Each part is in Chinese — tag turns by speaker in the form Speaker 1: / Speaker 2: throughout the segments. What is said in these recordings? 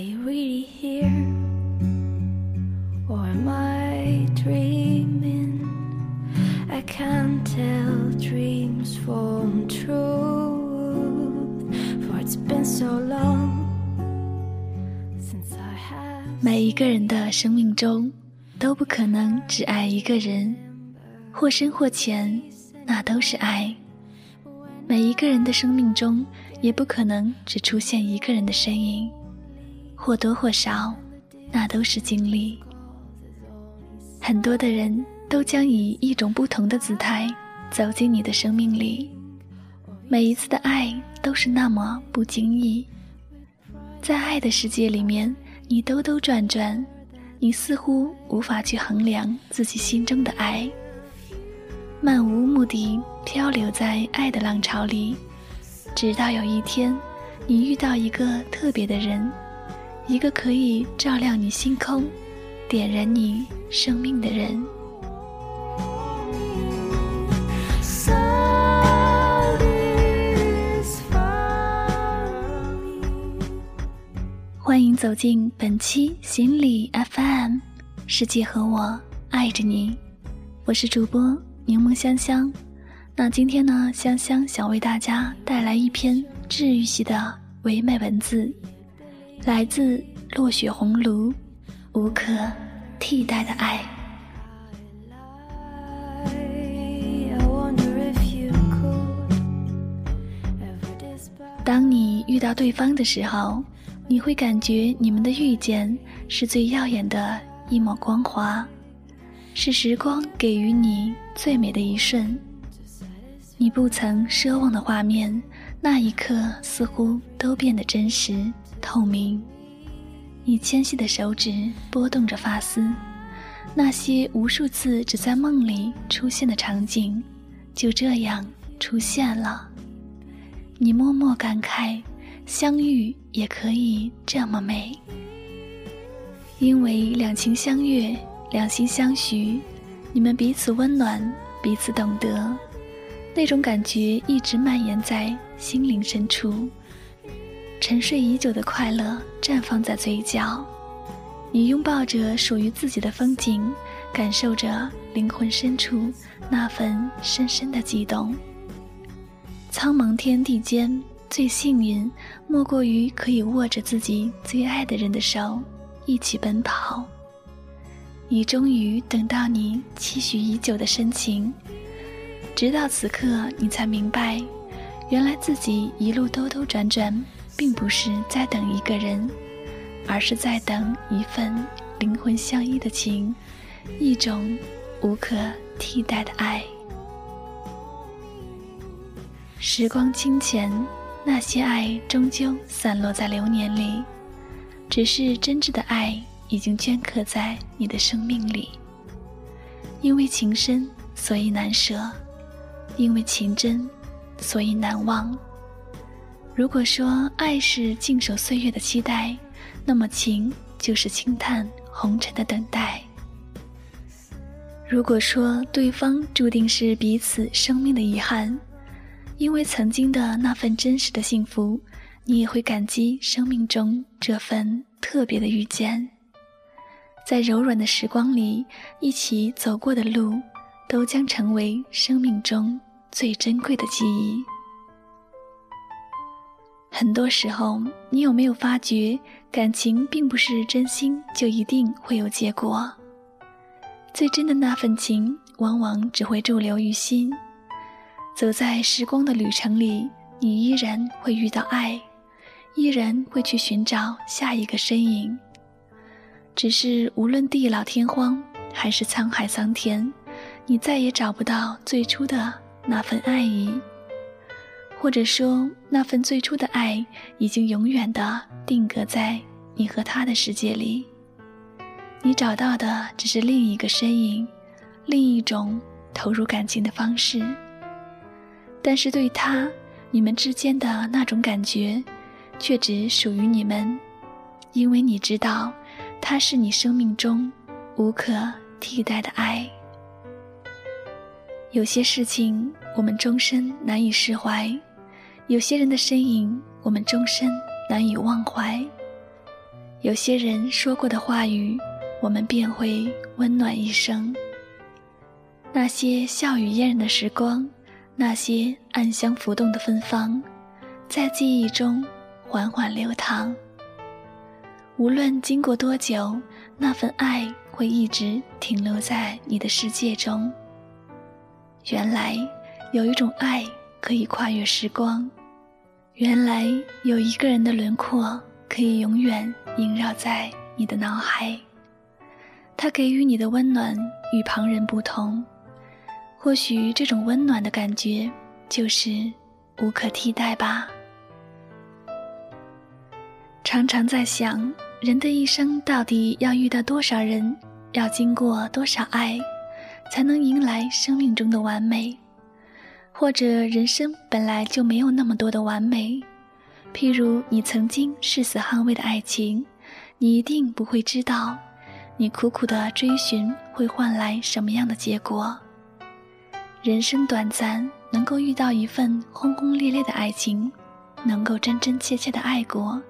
Speaker 1: Are you really here? Or am I dreaming? I can't tell dreams from truth. For it's been so long since I have.
Speaker 2: 每一个人的生命中，都不可能只爱一个人，或深或浅，那都是爱。每一个人的生命中，也不可能只出现一个人的身影，或多或少，那都是经历。很多的人都将以一种不同的姿态走进你的生命里，每一次的爱都是那么不经意。在爱的世界里面，你兜兜转转，你似乎无法去衡量自己心中的爱。漫无目的漂流在爱的浪潮里，直到有一天，你遇到一个特别的人，一个可以照亮你星空、点燃你生命的人。欢迎走进本期心理 FM，世界和我爱着你，我是主播。柠檬香香，那今天呢，香香想为大家带来一篇治愈系的唯美文字，来自落雪红炉，无可替代的爱。当你遇到对方的时候，你会感觉你们的遇见是最耀眼的一抹光华。是时光给予你最美的一瞬，你不曾奢望的画面，那一刻似乎都变得真实透明。你纤细的手指拨动着发丝，那些无数次只在梦里出现的场景，就这样出现了。你默默感慨，相遇也可以这么美，因为两情相悦。两心相许，你们彼此温暖，彼此懂得，那种感觉一直蔓延在心灵深处。沉睡已久的快乐绽放在嘴角，你拥抱着属于自己的风景，感受着灵魂深处那份深深的悸动。苍茫天地间，最幸运莫过于可以握着自己最爱的人的手，一起奔跑。你终于等到你期许已久的深情，直到此刻，你才明白，原来自己一路兜兜转转，并不是在等一个人，而是在等一份灵魂相依的情，一种无可替代的爱。时光清浅，那些爱终究散落在流年里，只是真挚的爱。已经镌刻在你的生命里。因为情深，所以难舍；因为情真，所以难忘。如果说爱是静守岁月的期待，那么情就是轻叹红尘的等待。如果说对方注定是彼此生命的遗憾，因为曾经的那份真实的幸福，你也会感激生命中这份特别的遇见。在柔软的时光里，一起走过的路，都将成为生命中最珍贵的记忆。很多时候，你有没有发觉，感情并不是真心就一定会有结果？最真的那份情，往往只会驻留于心。走在时光的旅程里，你依然会遇到爱，依然会去寻找下一个身影。只是无论地老天荒，还是沧海桑田，你再也找不到最初的那份爱意，或者说那份最初的爱已经永远的定格在你和他的世界里。你找到的只是另一个身影，另一种投入感情的方式。但是对他，你们之间的那种感觉，却只属于你们，因为你知道。它是你生命中无可替代的爱。有些事情我们终身难以释怀，有些人的身影我们终身难以忘怀。有些人说过的话语，我们便会温暖一生。那些笑语嫣然的时光，那些暗香浮动的芬芳，在记忆中缓缓流淌。无论经过多久，那份爱会一直停留在你的世界中。原来有一种爱可以跨越时光，原来有一个人的轮廓可以永远萦绕在你的脑海。他给予你的温暖与旁人不同，或许这种温暖的感觉就是无可替代吧。常常在想。人的一生到底要遇到多少人，要经过多少爱，才能迎来生命中的完美？或者人生本来就没有那么多的完美？譬如你曾经誓死捍卫的爱情，你一定不会知道，你苦苦的追寻会换来什么样的结果。人生短暂，能够遇到一份轰轰烈烈的爱情，能够真真切切的爱过。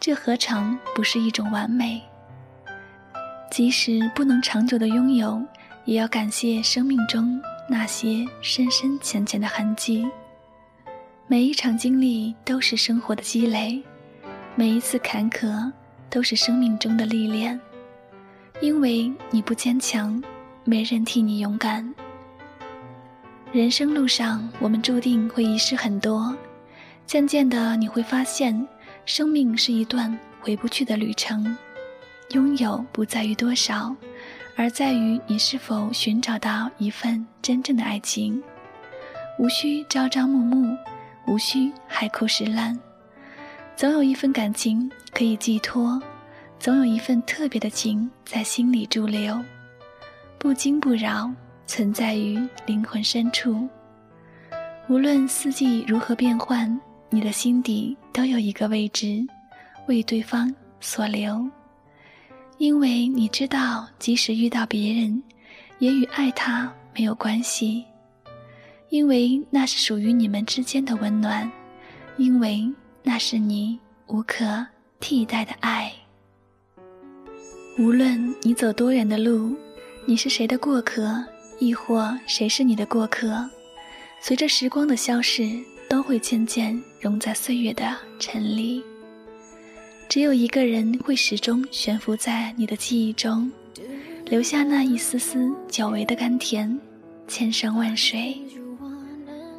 Speaker 2: 这何尝不是一种完美？即使不能长久的拥有，也要感谢生命中那些深深浅浅的痕迹。每一场经历都是生活的积累，每一次坎坷都是生命中的历练。因为你不坚强，没人替你勇敢。人生路上，我们注定会遗失很多，渐渐的你会发现。生命是一段回不去的旅程，拥有不在于多少，而在于你是否寻找到一份真正的爱情。无需朝朝暮暮，无需海枯石烂，总有一份感情可以寄托，总有一份特别的情在心里驻留，不惊不扰，存在于灵魂深处。无论四季如何变换。你的心底都有一个位置，为对方所留，因为你知道，即使遇到别人，也与爱他没有关系，因为那是属于你们之间的温暖，因为那是你无可替代的爱。无论你走多远的路，你是谁的过客，亦或谁是你的过客，随着时光的消逝。都会渐渐融在岁月的尘里。只有一个人会始终悬浮在你的记忆中，留下那一丝丝久违的甘甜。千山万水，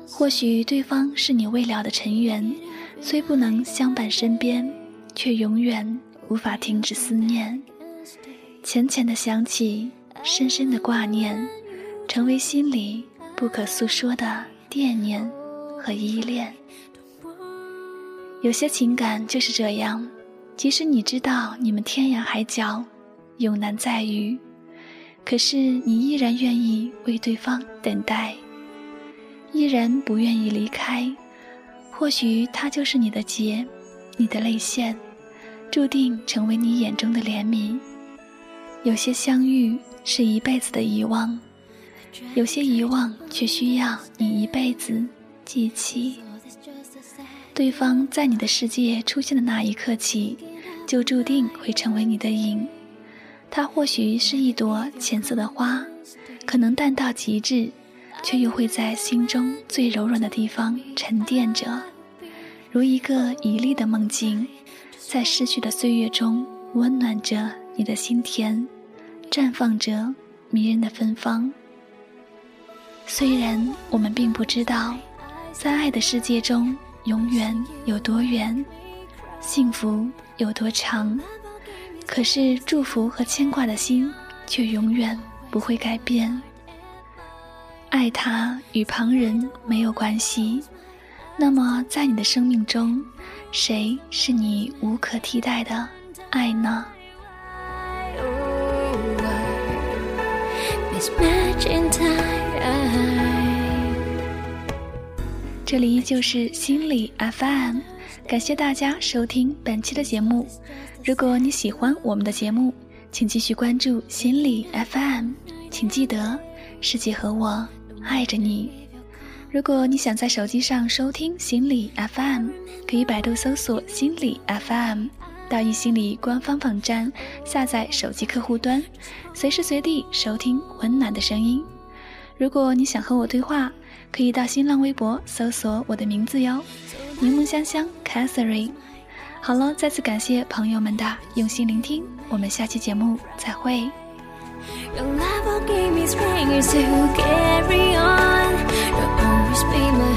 Speaker 2: 或许对方是你未了的尘缘，虽不能相伴身边，却永远无法停止思念。浅浅的想起，深深的挂念，成为心里不可诉说的惦念。和依恋，有些情感就是这样，即使你知道你们天涯海角，永难再遇，可是你依然愿意为对方等待，依然不愿意离开。或许他就是你的劫，你的泪腺，注定成为你眼中的怜悯。有些相遇是一辈子的遗忘，有些遗忘却需要你一辈子。记起，对方在你的世界出现的那一刻起，就注定会成为你的影。它或许是一朵浅色的花，可能淡到极致，却又会在心中最柔软的地方沉淀着，如一个绮丽的梦境，在逝去的岁月中温暖着你的心田，绽放着迷人的芬芳。虽然我们并不知道。在爱的世界中，永远有多远，幸福有多长，可是祝福和牵挂的心却永远不会改变。爱他与旁人没有关系，那么在你的生命中，谁是你无可替代的爱呢？这里依旧是心理 FM，感谢大家收听本期的节目。如果你喜欢我们的节目，请继续关注心理 FM，请记得世界和我爱着你。如果你想在手机上收听心理 FM，可以百度搜索心理 FM，到易心理官方网站下载手机客户端，随时随地收听温暖的声音。如果你想和我对话，可以到新浪微博搜索我的名字哟，柠檬香香 Catherine。好了，再次感谢朋友们的用心聆听，我们下期节目再会。Your love will give me strength to carry on. You'll always be my.